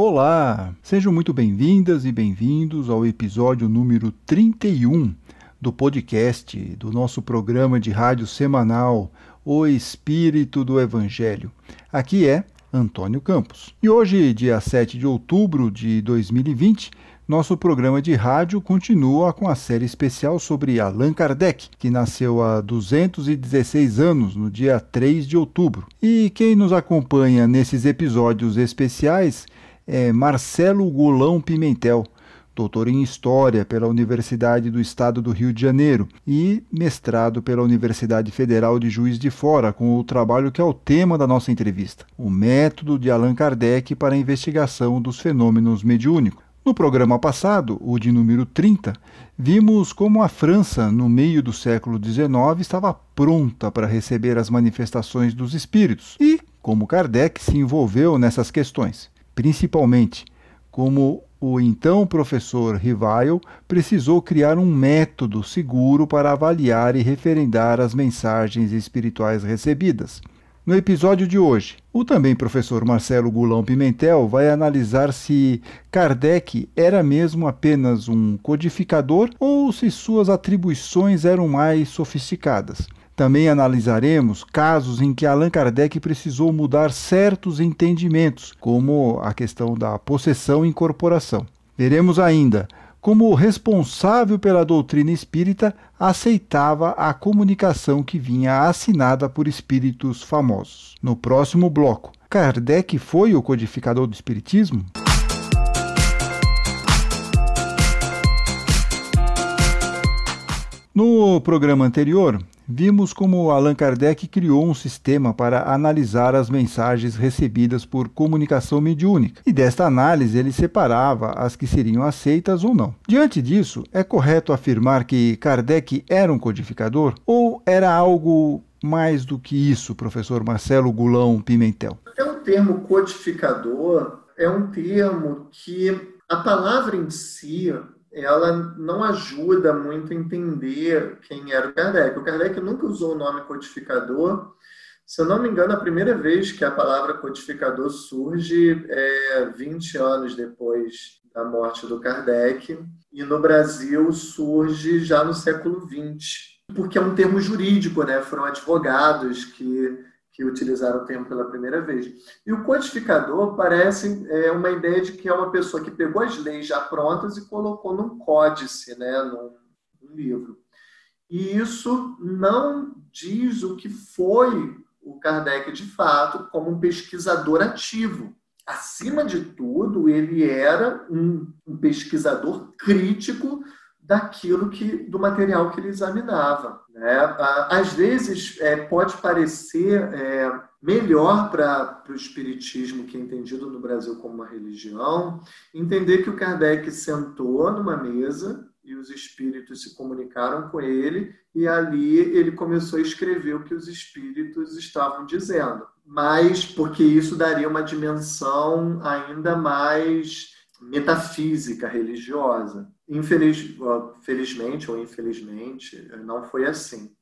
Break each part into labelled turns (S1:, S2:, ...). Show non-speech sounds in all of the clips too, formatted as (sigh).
S1: Olá, sejam muito bem-vindas e bem-vindos ao episódio número 31 do podcast do nosso programa de rádio semanal O Espírito do Evangelho. Aqui é Antônio Campos. E hoje, dia 7 de outubro de 2020, nosso programa de rádio continua com a série especial sobre Allan Kardec, que nasceu há 216 anos, no dia 3 de outubro. E quem nos acompanha nesses episódios especiais é Marcelo Gulão Pimentel, doutor em História pela Universidade do Estado do Rio de Janeiro e mestrado pela Universidade Federal de Juiz de Fora, com o trabalho que é o tema da nossa entrevista: o método de Allan Kardec para a investigação dos fenômenos mediúnicos. No programa passado, o de número 30, vimos como a França, no meio do século XIX, estava pronta para receber as manifestações dos espíritos e como Kardec se envolveu nessas questões principalmente como o então professor Rivail precisou criar um método seguro para avaliar e referendar as mensagens espirituais recebidas. No episódio de hoje, o também professor Marcelo Gulão Pimentel vai analisar se Kardec era mesmo apenas um codificador ou se suas atribuições eram mais sofisticadas. Também analisaremos casos em que Allan Kardec precisou mudar certos entendimentos, como a questão da possessão e incorporação. Veremos ainda como o responsável pela doutrina espírita aceitava a comunicação que vinha assinada por espíritos famosos. No próximo bloco, Kardec foi o codificador do espiritismo? No programa anterior, vimos como Allan Kardec criou um sistema para analisar as mensagens recebidas por comunicação mediúnica, e desta análise ele separava as que seriam aceitas ou não. Diante disso, é correto afirmar que Kardec era um codificador ou era algo mais do que isso, professor Marcelo Gulão Pimentel?
S2: É o termo codificador é um termo que a palavra em si ela não ajuda muito a entender quem era o Kardec. O Kardec nunca usou o nome codificador. Se eu não me engano, a primeira vez que a palavra codificador surge é 20 anos depois da morte do Kardec, e no Brasil surge já no século 20, porque é um termo jurídico, né? Foram advogados que que utilizaram o termo pela primeira vez. E o codificador parece é, uma ideia de que é uma pessoa que pegou as leis já prontas e colocou num códice, né, num, num livro. E isso não diz o que foi o Kardec de fato como um pesquisador ativo. Acima de tudo, ele era um, um pesquisador crítico daquilo que do material que ele examinava. Né? Às vezes é, pode parecer é, melhor para o espiritismo, que é entendido no Brasil como uma religião, entender que o Kardec sentou numa mesa e os espíritos se comunicaram com ele e ali ele começou a escrever o que os espíritos estavam dizendo. Mas porque isso daria uma dimensão ainda mais metafísica religiosa. Infeliz, felizmente ou infelizmente, não foi assim.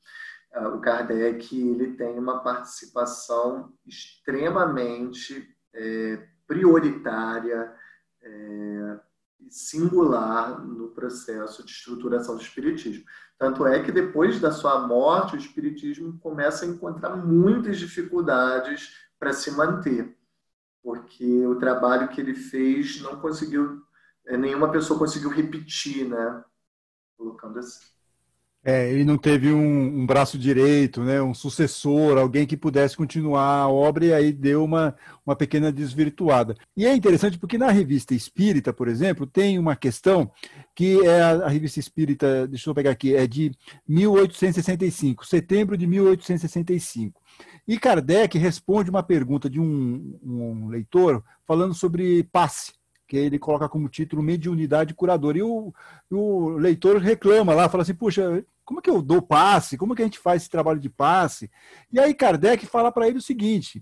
S2: Ah, o Kardec ele tem uma participação extremamente é, prioritária é, singular no processo de estruturação do Espiritismo. Tanto é que depois da sua morte, o Espiritismo começa a encontrar muitas dificuldades para se manter porque o trabalho que ele fez não conseguiu, nenhuma pessoa conseguiu repetir, né? Colocando assim.
S1: É, ele não teve um, um, braço direito, né, um sucessor, alguém que pudesse continuar a obra, e aí deu uma, uma pequena desvirtuada. E é interessante porque na revista Espírita, por exemplo, tem uma questão que é a, a revista Espírita, deixa eu pegar aqui, é de 1865, setembro de 1865. E Kardec responde uma pergunta de um, um leitor falando sobre passe, que ele coloca como título mediunidade curadora. E o, o leitor reclama lá, fala assim, puxa, como é que eu dou passe? Como é que a gente faz esse trabalho de passe? E aí Kardec fala para ele o seguinte,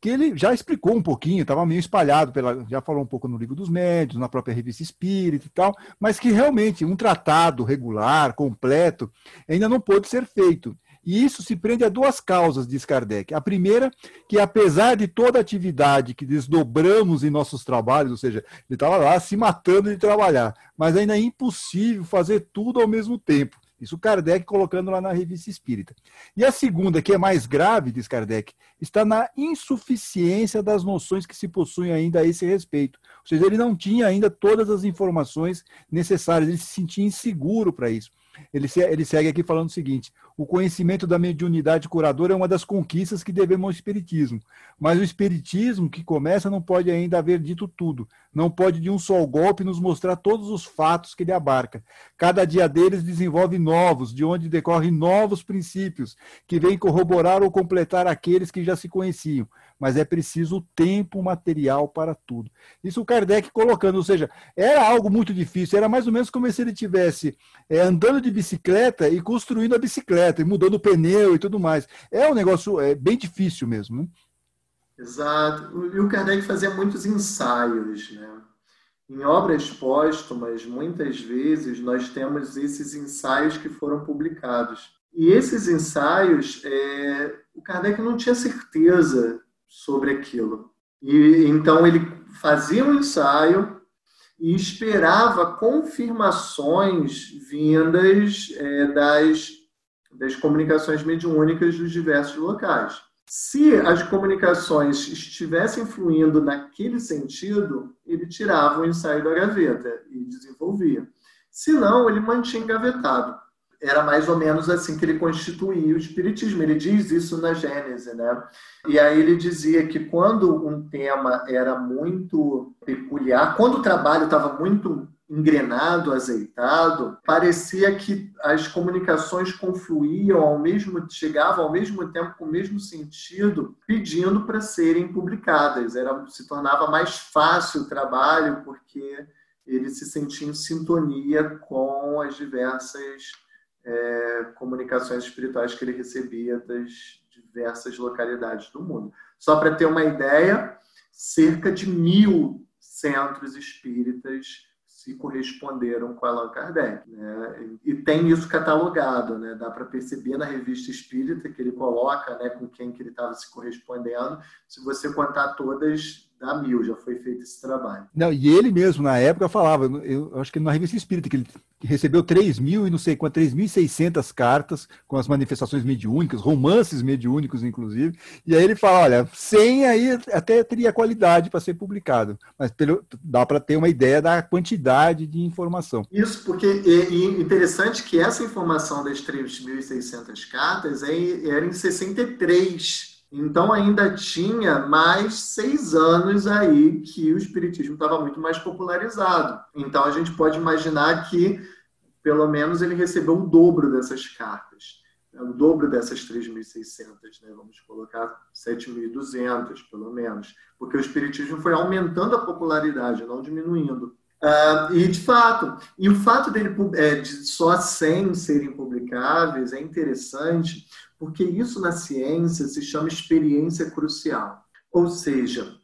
S1: que ele já explicou um pouquinho, estava meio espalhado, pela, já falou um pouco no livro dos médios, na própria revista Espírita e tal, mas que realmente um tratado regular, completo, ainda não pôde ser feito. E isso se prende a duas causas, diz Kardec. A primeira, que apesar de toda a atividade que desdobramos em nossos trabalhos, ou seja, ele estava lá se matando de trabalhar, mas ainda é impossível fazer tudo ao mesmo tempo. Isso Kardec colocando lá na Revista Espírita. E a segunda, que é mais grave, diz Kardec, está na insuficiência das noções que se possuem ainda a esse respeito. Ou seja, ele não tinha ainda todas as informações necessárias, ele se sentia inseguro para isso. Ele, ele segue aqui falando o seguinte: o conhecimento da mediunidade curadora é uma das conquistas que devemos ao Espiritismo. Mas o Espiritismo que começa não pode ainda haver dito tudo. Não pode de um só golpe nos mostrar todos os fatos que ele abarca. Cada dia deles desenvolve novos, de onde decorrem novos princípios, que vêm corroborar ou completar aqueles que já se conheciam mas é preciso tempo material para tudo. Isso o Kardec colocando, ou seja, era algo muito difícil, era mais ou menos como se ele tivesse é, andando de bicicleta e construindo a bicicleta, e mudando o pneu e tudo mais. É um negócio é, bem difícil mesmo. Né?
S2: Exato. E o Kardec fazia muitos ensaios, né? Em obras póstumas, muitas vezes nós temos esses ensaios que foram publicados. E esses ensaios, é, o Kardec não tinha certeza sobre aquilo. E então ele fazia um ensaio e esperava confirmações vindas é, das, das comunicações mediúnicas dos diversos locais. Se as comunicações estivessem fluindo naquele sentido, ele tirava o ensaio da gaveta e desenvolvia. Se não, ele mantinha engavetado era mais ou menos assim que ele constituía o espiritismo. Ele diz isso na Gênese, né? E aí ele dizia que quando um tema era muito peculiar, quando o trabalho estava muito engrenado, azeitado, parecia que as comunicações confluíam ao mesmo, chegavam ao mesmo tempo com o mesmo sentido, pedindo para serem publicadas. Era se tornava mais fácil o trabalho porque ele se sentia em sintonia com as diversas é, comunicações espirituais que ele recebia das diversas localidades do mundo. Só para ter uma ideia, cerca de mil centros espíritas se corresponderam com Allan Kardec. Né? E tem isso catalogado, né? dá para perceber na revista espírita que ele coloca né, com quem que ele estava se correspondendo. Se você contar todas, dá mil, já foi feito esse trabalho.
S1: Não, e ele mesmo, na época, falava, eu acho que na revista espírita, que ele recebeu 3 mil e não sei quanto, 3.600 cartas com as manifestações mediúnicas, romances mediúnicos, inclusive. E aí ele fala: olha, 100 aí até teria qualidade para ser publicado, mas pelo, dá para ter uma ideia da quantidade de informação.
S2: Isso, porque é interessante que essa informação das 3.600 cartas é, era em 63. Então ainda tinha mais seis anos aí que o espiritismo estava muito mais popularizado. Então a gente pode imaginar que pelo menos ele recebeu o dobro dessas cartas, né? o dobro dessas 3.600, né? vamos colocar 7.200 pelo menos, porque o espiritismo foi aumentando a popularidade, não diminuindo. Uh, e de fato, e o fato dele é, de só 100 serem publicáveis é interessante, porque isso na ciência se chama experiência crucial. Ou seja,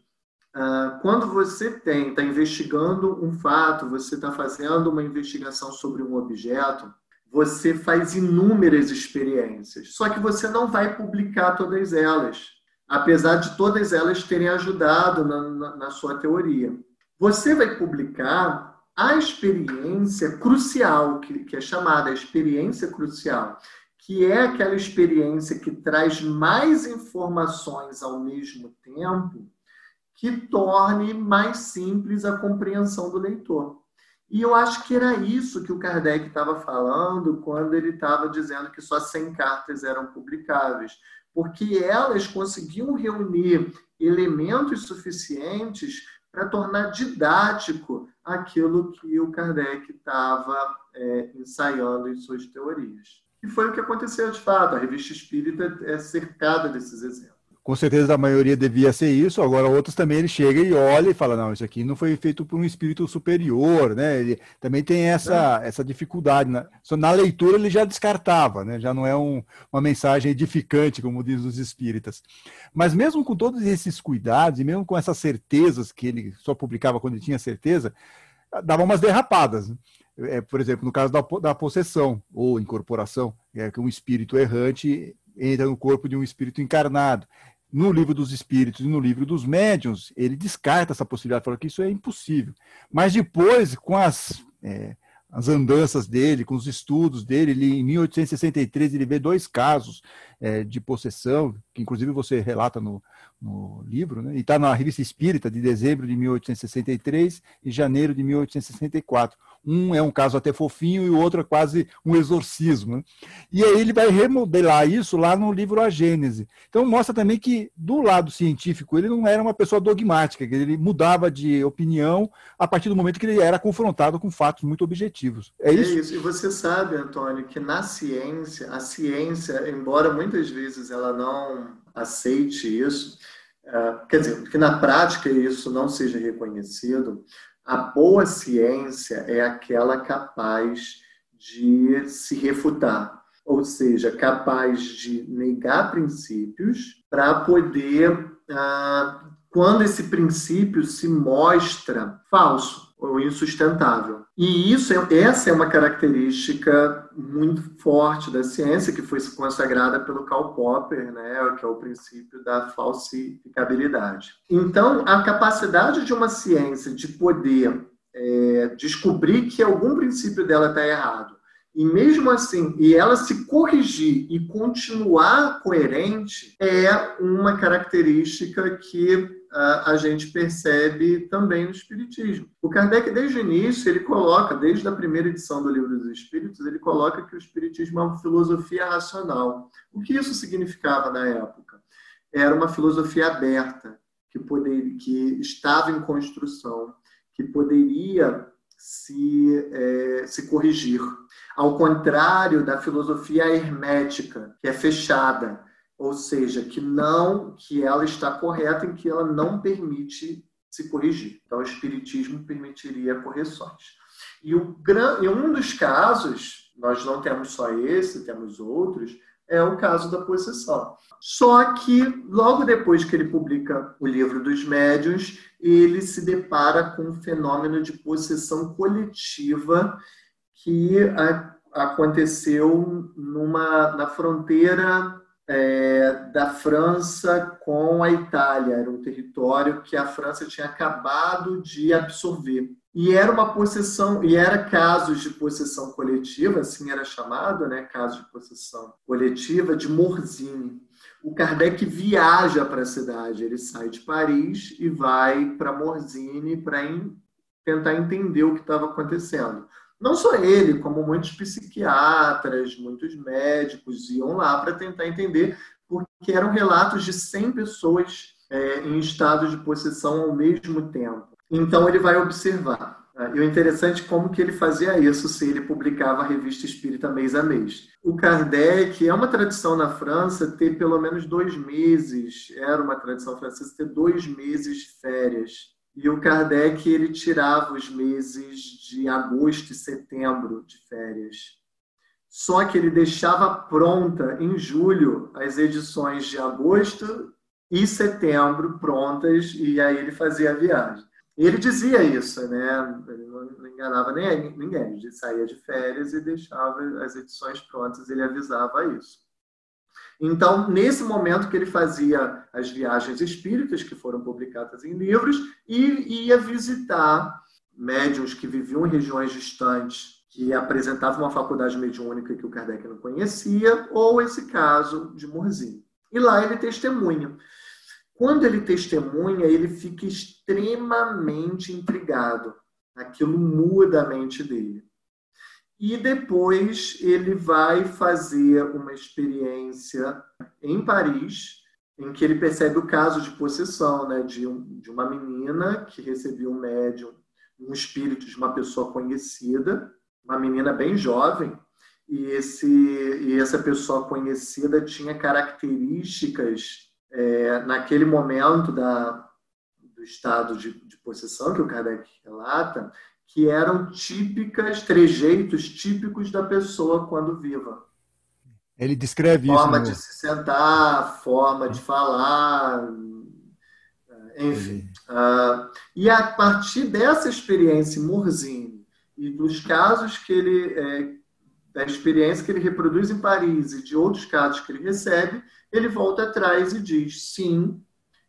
S2: ah, quando você tem, está investigando um fato, você está fazendo uma investigação sobre um objeto, você faz inúmeras experiências. Só que você não vai publicar todas elas, apesar de todas elas terem ajudado na, na, na sua teoria. Você vai publicar a experiência crucial, que, que é chamada experiência crucial, que é aquela experiência que traz mais informações ao mesmo tempo, que torne mais simples a compreensão do leitor. E eu acho que era isso que o Kardec estava falando quando ele estava dizendo que só 100 cartas eram publicáveis, porque elas conseguiam reunir elementos suficientes para tornar didático aquilo que o Kardec estava é, ensaiando em suas teorias. E foi o que aconteceu de fato. A revista espírita é cercada desses exemplos.
S1: Com certeza a maioria devia ser isso, agora outros também ele chega e olha e fala, não, isso aqui não foi feito por um espírito superior, né? Ele também tem essa, é. essa dificuldade. Na, na leitura ele já descartava, né? Já não é um, uma mensagem edificante, como diz os espíritas. Mas mesmo com todos esses cuidados, e mesmo com essas certezas que ele só publicava quando ele tinha certeza, dava umas derrapadas. Né? É, por exemplo, no caso da, da possessão ou incorporação, é que um espírito errante entra no corpo de um espírito encarnado. No livro dos espíritos e no livro dos médiuns, ele descarta essa possibilidade, fala que isso é impossível. Mas depois, com as, é, as andanças dele, com os estudos dele, ele, em 1863 ele vê dois casos é, de possessão, que inclusive você relata no, no livro, né? e está na Revista Espírita de dezembro de 1863 e janeiro de 1864. Um é um caso até fofinho e o outro é quase um exorcismo. Né? E aí ele vai remodelar isso lá no livro A Gênese. Então mostra também que, do lado científico, ele não era uma pessoa dogmática, que ele mudava de opinião a partir do momento que ele era confrontado com fatos muito objetivos. É isso? É isso.
S2: E você sabe, Antônio, que na ciência, a ciência, embora muitas vezes ela não aceite isso, é, quer dizer, que na prática isso não seja reconhecido, a boa ciência é aquela capaz de se refutar, ou seja, capaz de negar princípios para poder, ah, quando esse princípio se mostra falso ou insustentável. E isso é, essa é uma característica muito forte da ciência que foi consagrada pelo Karl Popper, né, que é o princípio da falsificabilidade. Então, a capacidade de uma ciência de poder é, descobrir que algum princípio dela está errado e mesmo assim, e ela se corrigir e continuar coerente é uma característica que a gente percebe também no Espiritismo. O Kardec, desde o início, ele coloca, desde a primeira edição do Livro dos Espíritos, ele coloca que o Espiritismo é uma filosofia racional. O que isso significava na época? Era uma filosofia aberta, que, poderia, que estava em construção, que poderia se, é, se corrigir. Ao contrário da filosofia hermética, que é fechada, ou seja, que não, que ela está correta em que ela não permite se corrigir. Então, o espiritismo permitiria correções. E, o, e um dos casos, nós não temos só esse, temos outros, é o caso da possessão. Só que, logo depois que ele publica o livro dos médiuns, ele se depara com um fenômeno de possessão coletiva que aconteceu numa, na fronteira é, da França com a Itália. Era um território que a França tinha acabado de absorver. E era uma possessão, e era casos de possessão coletiva, assim era chamado, né, casos de possessão coletiva de Morzine. O Kardec viaja para a cidade, ele sai de Paris e vai para Morzine para tentar entender o que estava acontecendo. Não só ele, como muitos psiquiatras, muitos médicos iam lá para tentar entender, porque eram relatos de 100 pessoas é, em estado de possessão ao mesmo tempo. Então ele vai observar. Né? E o interessante é como que ele fazia isso se ele publicava a revista Espírita mês a mês. O Kardec, é uma tradição na França ter pelo menos dois meses, era uma tradição francesa ter dois meses de férias e o Kardec ele tirava os meses de agosto e setembro de férias. Só que ele deixava pronta em julho as edições de agosto e setembro prontas e aí ele fazia a viagem. Ele dizia isso, né? Ele não enganava nem ninguém. Ele saía de férias e deixava as edições prontas, ele avisava isso. Então, nesse momento que ele fazia as viagens espíritas, que foram publicadas em livros, e ia visitar médiums que viviam em regiões distantes, que apresentavam uma faculdade mediúnica que o Kardec não conhecia, ou esse caso de Morzine. E lá ele testemunha. Quando ele testemunha, ele fica extremamente intrigado. Aquilo muda a mente dele e depois ele vai fazer uma experiência em Paris, em que ele percebe o caso de possessão né, de, um, de uma menina que recebeu um médium, um espírito de uma pessoa conhecida, uma menina bem jovem, e, esse, e essa pessoa conhecida tinha características é, naquele momento da, do estado de, de possessão que o Kardec relata, que eram típicas, trejeitos típicos da pessoa quando viva.
S1: Ele descreve
S2: forma
S1: isso.
S2: Forma de se sentar, forma de falar, enfim. Uh, e a partir dessa experiência Morzine e dos casos que ele, é, da experiência que ele reproduz em Paris e de outros casos que ele recebe, ele volta atrás e diz: sim,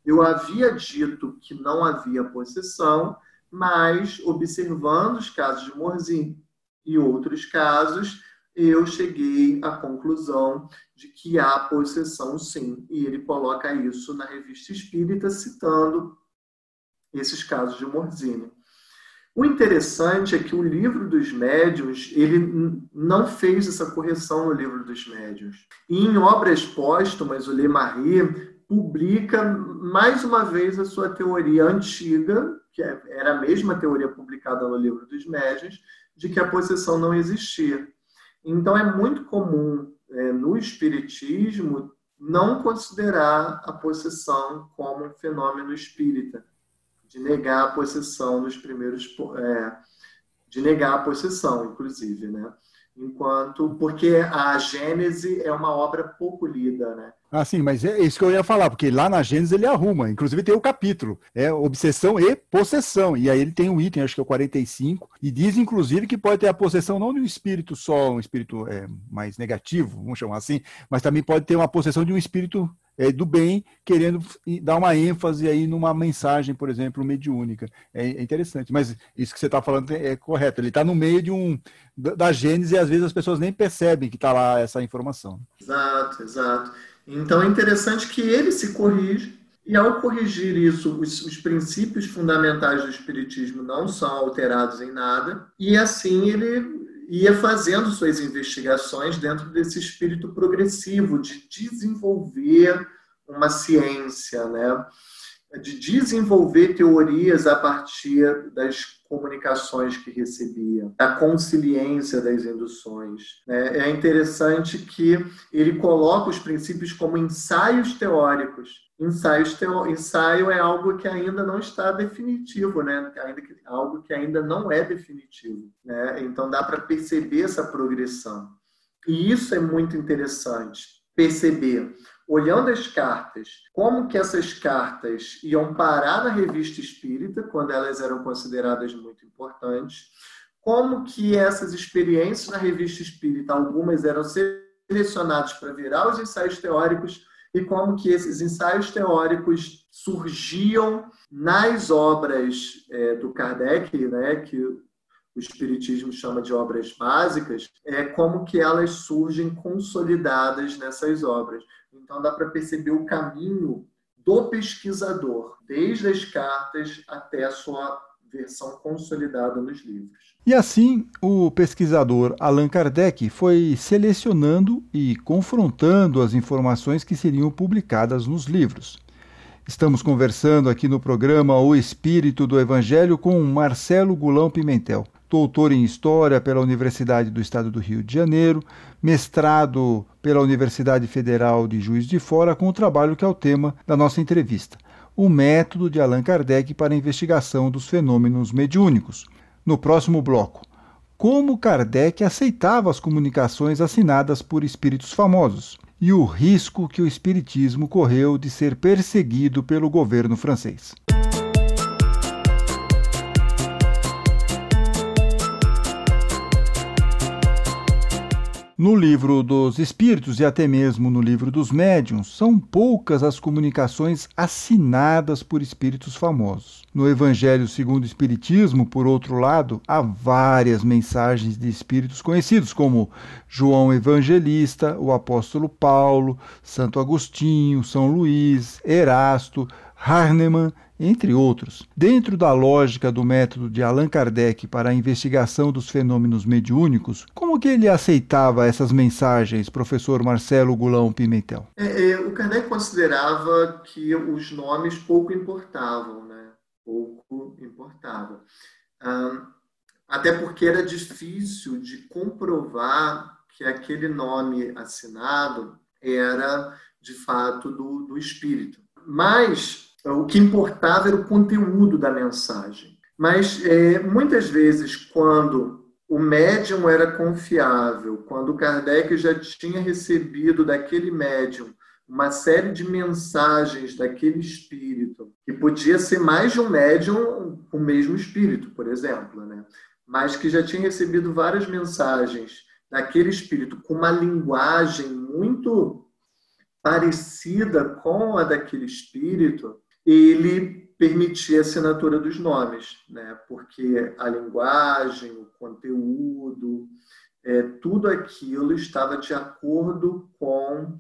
S2: eu havia dito que não havia possessão, mas observando os casos de Morzin e outros casos, eu cheguei à conclusão de que há possessão sim. E ele coloca isso na revista Espírita, citando esses casos de Morzine. O interessante é que o livro dos médiuns, ele não fez essa correção no livro dos médiuns. E em obras póstumas, o Le Marie publica mais uma vez a sua teoria antiga, que é, era a mesma teoria publicada no livro dos médiuns, de que a possessão não existia. Então é muito comum é, no espiritismo não considerar a possessão como um fenômeno espírita de negar a possessão nos primeiros. É, de negar a possessão, inclusive, né? Enquanto. Porque a Gênese é uma obra pouco lida, né?
S1: Ah, sim, mas é isso que eu ia falar, porque lá na Gênesis ele arruma, inclusive tem o capítulo, é obsessão e possessão, e aí ele tem um item, acho que é o 45, e diz inclusive que pode ter a possessão não de um espírito só, um espírito é, mais negativo, vamos chamar assim, mas também pode ter uma possessão de um espírito é, do bem, querendo dar uma ênfase aí numa mensagem, por exemplo, mediúnica. É, é interessante, mas isso que você está falando é, correto. Ele está no meio de um da Gênesis e às vezes as pessoas nem percebem que está lá essa informação.
S2: Exato, exato. Então é interessante que ele se corrige e ao corrigir isso, os, os, princípios fundamentais do Espiritismo não são alterados em nada, e assim ele ia fazendo suas investigações dentro desse espírito progressivo de desenvolver uma ciência, né? De desenvolver teorias a partir das comunicações que recebia, da consciência das induções. Né? É interessante que ele coloca os princípios como ensaios teóricos. Ensaios. Ensaio é algo que ainda não está definitivo, né? ainda que... algo que ainda não é definitivo. Né? Então dá para perceber essa progressão. E isso é muito interessante, perceber olhando as cartas, como que essas cartas iam parar na revista espírita, quando elas eram consideradas muito importantes, como que essas experiências na revista espírita, algumas eram selecionadas para virar os ensaios teóricos, e como que esses ensaios teóricos surgiam nas obras é, do Kardec, né, que o Espiritismo chama de obras básicas, é como que elas surgem consolidadas nessas obras. Então dá para perceber o caminho do pesquisador, desde as cartas até a sua versão consolidada nos livros.
S1: E assim, o pesquisador Allan Kardec foi selecionando e confrontando as informações que seriam publicadas nos livros. Estamos conversando aqui no programa O Espírito do Evangelho com Marcelo Gulão Pimentel doutor em História pela Universidade do Estado do Rio de Janeiro, mestrado pela Universidade Federal de Juiz de Fora, com o trabalho que é o tema da nossa entrevista, o método de Allan Kardec para a investigação dos fenômenos mediúnicos. No próximo bloco, como Kardec aceitava as comunicações assinadas por espíritos famosos e o risco que o espiritismo correu de ser perseguido pelo governo francês. No livro dos Espíritos e até mesmo no livro dos Médiuns, são poucas as comunicações assinadas por espíritos famosos. No Evangelho segundo o Espiritismo, por outro lado, há várias mensagens de espíritos conhecidos, como João Evangelista, o apóstolo Paulo, Santo Agostinho, São Luís, Erasto, Hahnemann entre outros. Dentro da lógica do método de Allan Kardec para a investigação dos fenômenos mediúnicos, como que ele aceitava essas mensagens, professor Marcelo Gulão Pimentel?
S2: É, é, o Kardec considerava que os nomes pouco importavam, né? Pouco importavam. até porque era difícil de comprovar que aquele nome assinado era de fato do, do espírito. Mas o que importava era o conteúdo da mensagem. Mas é, muitas vezes, quando o médium era confiável, quando Kardec já tinha recebido daquele médium uma série de mensagens daquele espírito, que podia ser mais de um médium o mesmo espírito, por exemplo, né? mas que já tinha recebido várias mensagens daquele espírito com uma linguagem muito parecida com a daquele espírito, ele permitia a assinatura dos nomes, né? porque a linguagem, o conteúdo, é, tudo aquilo estava de acordo com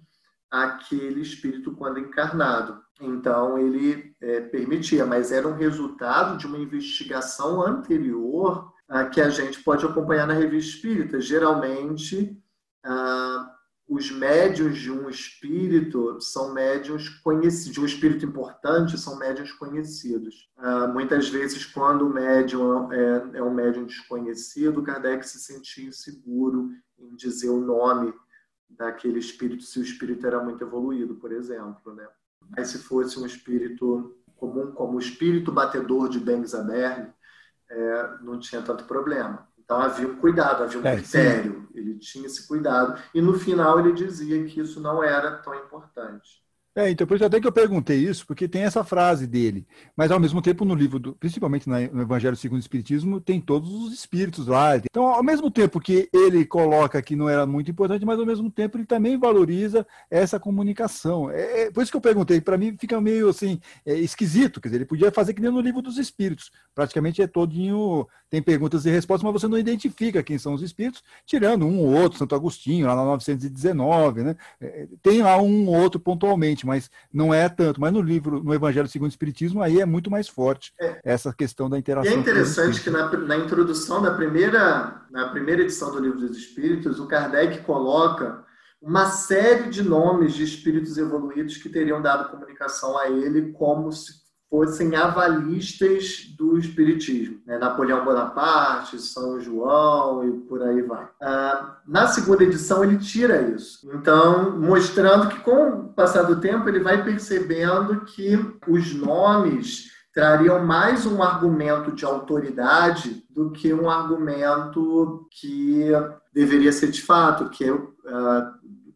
S2: aquele espírito quando encarnado. Então, ele é, permitia, mas era um resultado de uma investigação anterior a, que a gente pode acompanhar na revista espírita. Geralmente, ah, os médios de um espírito são médios conhecidos, de um espírito importante são médios conhecidos. Ah, muitas vezes, quando o médium é, é um médium desconhecido, Kardec se sentia inseguro em dizer o nome daquele espírito, se o espírito era muito evoluído, por exemplo. Né? Mas se fosse um espírito comum, como o espírito batedor de Bengzaberg, é, não tinha tanto problema. Então havia um cuidado, havia um é, critério, sim. ele tinha esse cuidado. E no final ele dizia que isso não era tão importante.
S1: É, então, por isso até que eu perguntei isso, porque tem essa frase dele. Mas, ao mesmo tempo, no livro, do, principalmente no Evangelho segundo o Espiritismo, tem todos os espíritos lá. Então, ao mesmo tempo que ele coloca que não era muito importante, mas, ao mesmo tempo, ele também valoriza essa comunicação. É, é por isso que eu perguntei. Para mim, fica meio, assim, é, esquisito. Quer dizer, ele podia fazer que nem no livro dos espíritos. Praticamente é todinho, tem perguntas e respostas, mas você não identifica quem são os espíritos, tirando um ou outro, Santo Agostinho, lá na 919, né? É, tem lá um ou outro pontualmente mas não é tanto. Mas no livro, no Evangelho segundo o Espiritismo, aí é muito mais forte é. essa questão da interação.
S2: E é interessante que na, na introdução da primeira, na primeira edição do Livro dos Espíritos, o Kardec coloca uma série de nomes de espíritos evoluídos que teriam dado comunicação a ele como se fossem avalistas do Espiritismo. Né? Napoleão Bonaparte, São João e por aí vai. Ah, na segunda edição, ele tira isso. Então, mostrando que, com o passar do tempo, ele vai percebendo que os nomes trariam mais um argumento de autoridade do que um argumento que deveria ser de fato, que é, uh,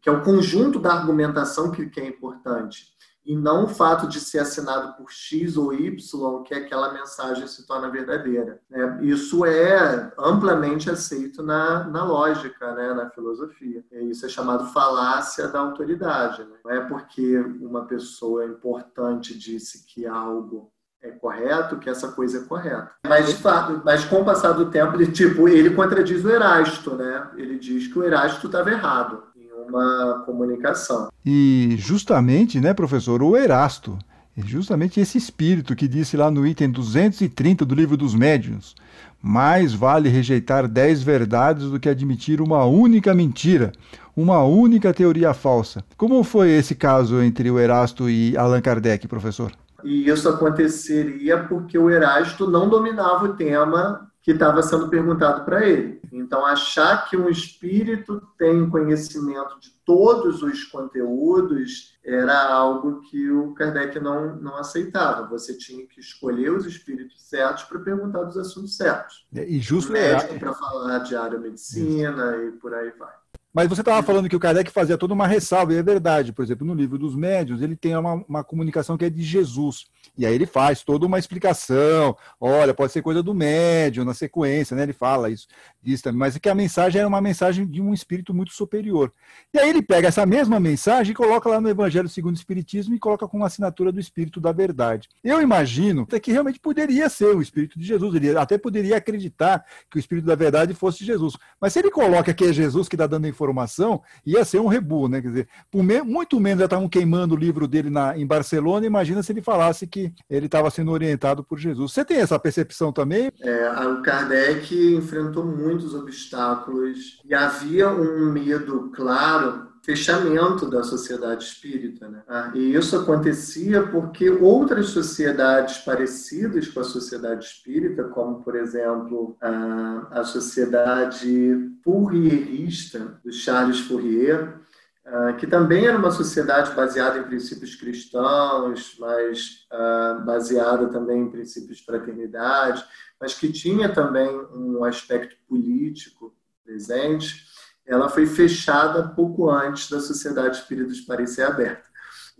S2: que é o conjunto da argumentação que, que é importante e não o fato de ser assinado por X ou Y que aquela mensagem se torna verdadeira. Né? Isso é amplamente aceito na, na lógica, né? na filosofia. Isso é chamado falácia da autoridade. Né? Não é porque uma pessoa importante disse que algo é correto, que essa coisa é correta. Mas, de fato, mas com o passar do tempo, ele, tipo, ele contradiz o Erasto, né? Ele diz que o Erasto estava errado uma comunicação.
S1: E justamente, né, professor, o Erasto, é justamente esse espírito que disse lá no item 230 do livro dos médiuns, mais vale rejeitar dez verdades do que admitir uma única mentira, uma única teoria falsa. Como foi esse caso entre o Erasto e Allan Kardec, professor?
S2: E isso aconteceria porque o Erasto não dominava o tema que estava sendo perguntado para ele. Então, achar que um espírito tem conhecimento de todos os conteúdos era algo que o Kardec não, não aceitava. Você tinha que escolher os espíritos certos para perguntar dos assuntos certos.
S1: E justo
S2: o médico para falar de área medicina Isso. e por aí vai.
S1: Mas você estava falando que o Kardec fazia toda uma ressalva, e é verdade. Por exemplo, no livro dos médios, ele tem uma, uma, comunicação que é de Jesus. E aí ele faz toda uma explicação. Olha, pode ser coisa do médium, na sequência, né? Ele fala isso, isso também. Mas é que a mensagem era uma mensagem de um espírito muito superior. E aí ele pega essa mesma mensagem e coloca lá no Evangelho segundo o Espiritismo e coloca com a assinatura do Espírito da Verdade. Eu imagino que realmente poderia ser o Espírito de Jesus. Ele até poderia acreditar que o Espírito da Verdade fosse Jesus. Mas se ele coloca que é Jesus que está dando informação, informação, ia ser um rebu, né? Quer dizer, me, muito menos já estavam queimando o livro dele na, em Barcelona, imagina se ele falasse que ele estava sendo orientado por Jesus. Você tem essa percepção também?
S2: É, o Kardec enfrentou muitos obstáculos e havia um medo claro fechamento da sociedade espírita. Né? Ah, e isso acontecia porque outras sociedades parecidas com a sociedade espírita, como, por exemplo, a, a sociedade Fourierista, do Charles Fourier, ah, que também era uma sociedade baseada em princípios cristãos, mas ah, baseada também em princípios de fraternidade, mas que tinha também um aspecto político presente ela foi fechada pouco antes da Sociedade Espírita de Paris ser aberta.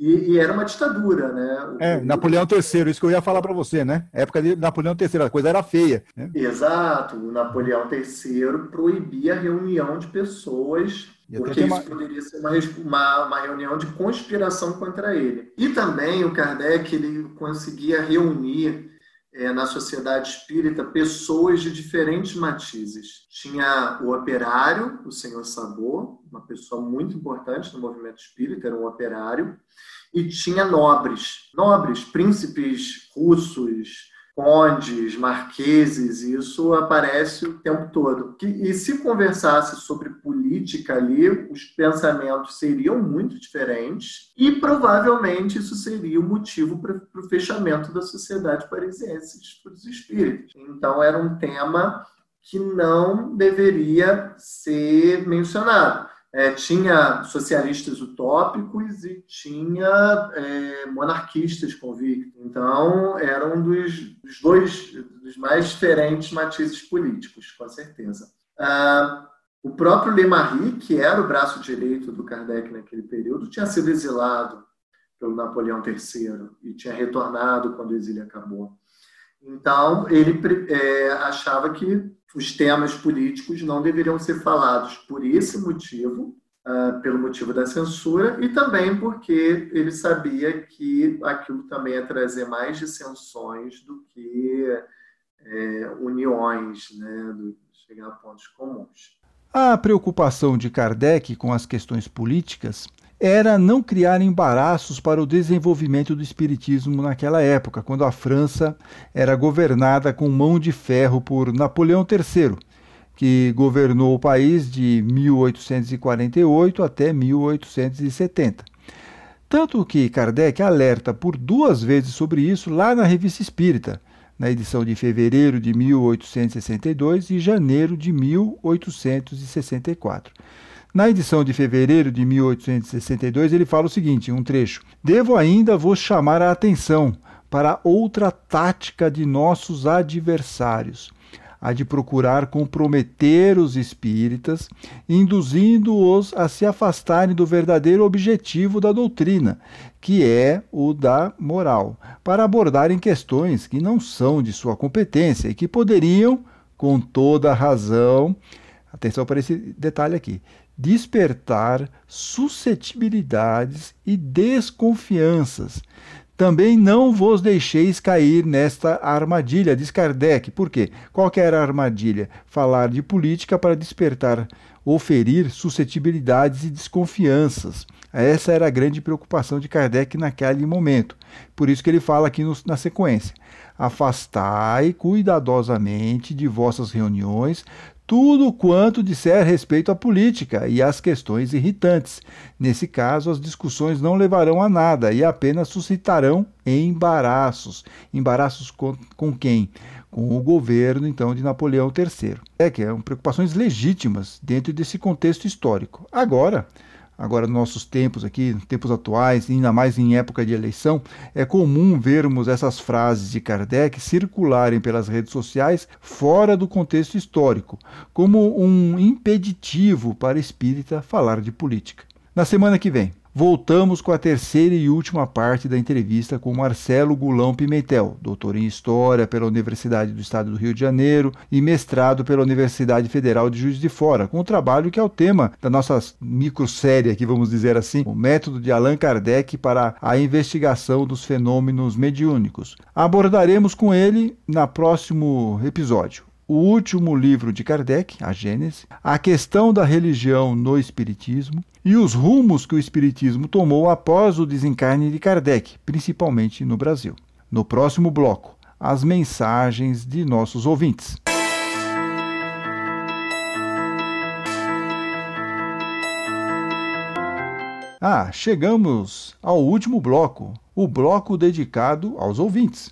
S2: E, e, era uma ditadura, né?
S1: O é, Napoleão III, isso que eu ia falar para você, né? época de Napoleão III, a coisa era feia. Né?
S2: Exato, o Napoleão III proibia a reunião de pessoas, porque isso poderia ser uma, uma, uma, reunião de conspiração contra ele. E também o Kardec ele conseguia reunir é, na sociedade espírita pessoas de diferentes matizes. Tinha o operário, o senhor Sabor, uma pessoa muito importante no movimento espírita, era um operário, e tinha nobres, nobres, príncipes russos, condes, marqueses, isso aparece o tempo todo. E se conversasse sobre política ali, os pensamentos seriam muito diferentes e provavelmente isso seria o motivo para o fechamento da sociedade parisiense para os espíritos. Então era um tema que não deveria ser mencionado é, tinha socialistas utópicos e tinha é, monarquistas convictos. Então, era um dos, dos, dois dos mais diferentes matizes políticos, com certeza. Ah, o próprio Lemarie, que era o braço direito do Kardec naquele período, tinha sido exilado pelo Napoleão III e tinha retornado quando o exílio acabou. Então, ele é, achava que os temas políticos não deveriam ser falados por esse motivo, uh, pelo motivo da censura, e também porque ele sabia que aquilo também ia trazer mais dissensões do que é, uniões, né, do, chegar a pontos comuns.
S1: A preocupação de Kardec com as questões políticas era não criar embaraços para o desenvolvimento do espiritismo naquela época, quando a França era governada com mão de ferro por Napoleão III, que governou o país de 1848 até 1870. Tanto que Kardec alerta por duas vezes sobre isso lá na Revista Espírita, na edição de fevereiro de 1862 e janeiro de 1864. Na edição de fevereiro de 1862, ele fala o seguinte: um trecho. Devo ainda vos chamar a atenção para outra tática de nossos adversários, a de procurar comprometer os espíritas, induzindo-os a se afastarem do verdadeiro objetivo da doutrina, que é o da moral, para abordarem questões que não são de sua competência e que poderiam, com toda razão, atenção para esse detalhe aqui, despertar suscetibilidades e desconfianças. Também não vos deixeis cair nesta armadilha, diz Kardec. Por quê? Qual era a armadilha? Falar de política para despertar ou ferir suscetibilidades e desconfianças. Essa era a grande preocupação de Kardec naquele momento. Por isso que ele fala aqui no, na sequência: Afastai cuidadosamente de vossas reuniões tudo quanto disser respeito à política e às questões irritantes. Nesse caso, as discussões não levarão a nada e apenas suscitarão embaraços. Embaraços com, com quem? Com o governo, então, de Napoleão III. É que são preocupações legítimas dentro desse contexto histórico. Agora, agora nos nossos tempos aqui, tempos atuais, ainda mais em época de eleição, é comum vermos essas frases de Kardec circularem pelas redes sociais fora do contexto histórico, como um impeditivo para espírita falar de política. Na semana que vem, Voltamos com a terceira e última parte da entrevista com Marcelo Gulão Pimentel, doutor em História pela Universidade do Estado do Rio de Janeiro e mestrado pela Universidade Federal de Juiz de Fora, com o trabalho que é o tema da nossa microsérie aqui, vamos dizer assim, o método de Allan Kardec para a investigação dos fenômenos mediúnicos. Abordaremos com ele na próximo episódio o último livro de Kardec, a Gênese, a questão da religião no Espiritismo e os rumos que o Espiritismo tomou após o desencarne de Kardec, principalmente no Brasil. No próximo bloco, as mensagens de nossos ouvintes. Ah, chegamos ao último bloco, o bloco dedicado aos ouvintes.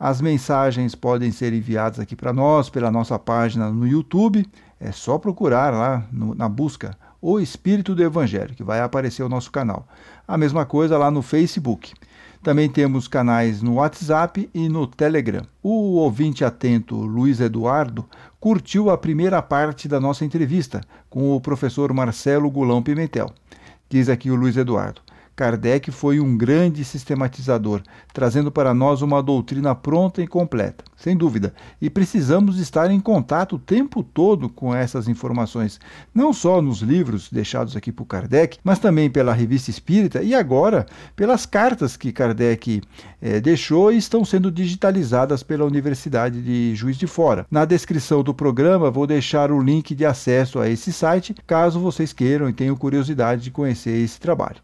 S1: As mensagens podem ser enviadas aqui para nós pela nossa página no YouTube. É só procurar lá no, na busca O Espírito do Evangelho, que vai aparecer o nosso canal. A mesma coisa lá no Facebook. Também temos canais no WhatsApp e no Telegram. O ouvinte atento Luiz Eduardo curtiu a primeira parte da nossa entrevista com o professor Marcelo Gulão Pimentel. Diz aqui o Luiz Eduardo. Kardec foi um grande sistematizador, trazendo para nós uma doutrina pronta e completa, sem dúvida. E precisamos estar em contato o tempo todo com essas informações, não só nos livros deixados aqui por Kardec, mas também pela Revista Espírita e agora pelas cartas que Kardec eh, deixou e estão sendo digitalizadas pela Universidade de Juiz de Fora. Na descrição do programa vou deixar o link de acesso a esse site, caso vocês queiram e tenham curiosidade de conhecer esse trabalho.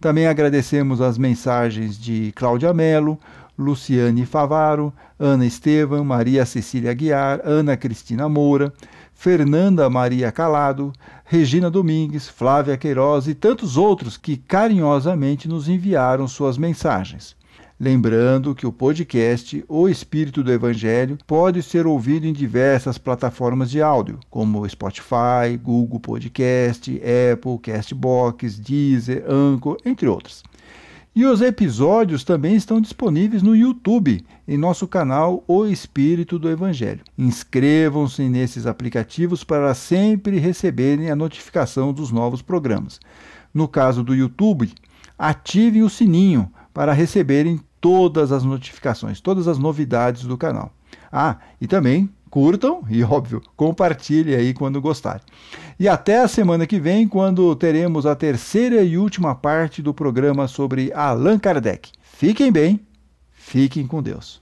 S1: Também agradecemos as mensagens de Cláudia Mello, Luciane Favaro, Ana Estevam, Maria Cecília Guiar, Ana Cristina Moura, Fernanda Maria Calado, Regina Domingues, Flávia Queiroz e tantos outros que carinhosamente nos enviaram suas mensagens. Lembrando que o podcast O Espírito do Evangelho pode ser ouvido em diversas plataformas de áudio, como Spotify, Google Podcast, Apple, Castbox, Deezer, Anchor, entre outras. E os episódios também estão disponíveis no YouTube, em nosso canal O Espírito do Evangelho. Inscrevam-se nesses aplicativos para sempre receberem a notificação dos novos programas. No caso do YouTube, ativem o sininho para receberem todas as notificações, todas as novidades do canal. Ah, e também curtam e, (laughs) óbvio, compartilhem aí quando gostarem. E até a semana que vem, quando teremos a terceira e última parte do programa sobre Allan Kardec. Fiquem bem, fiquem com Deus.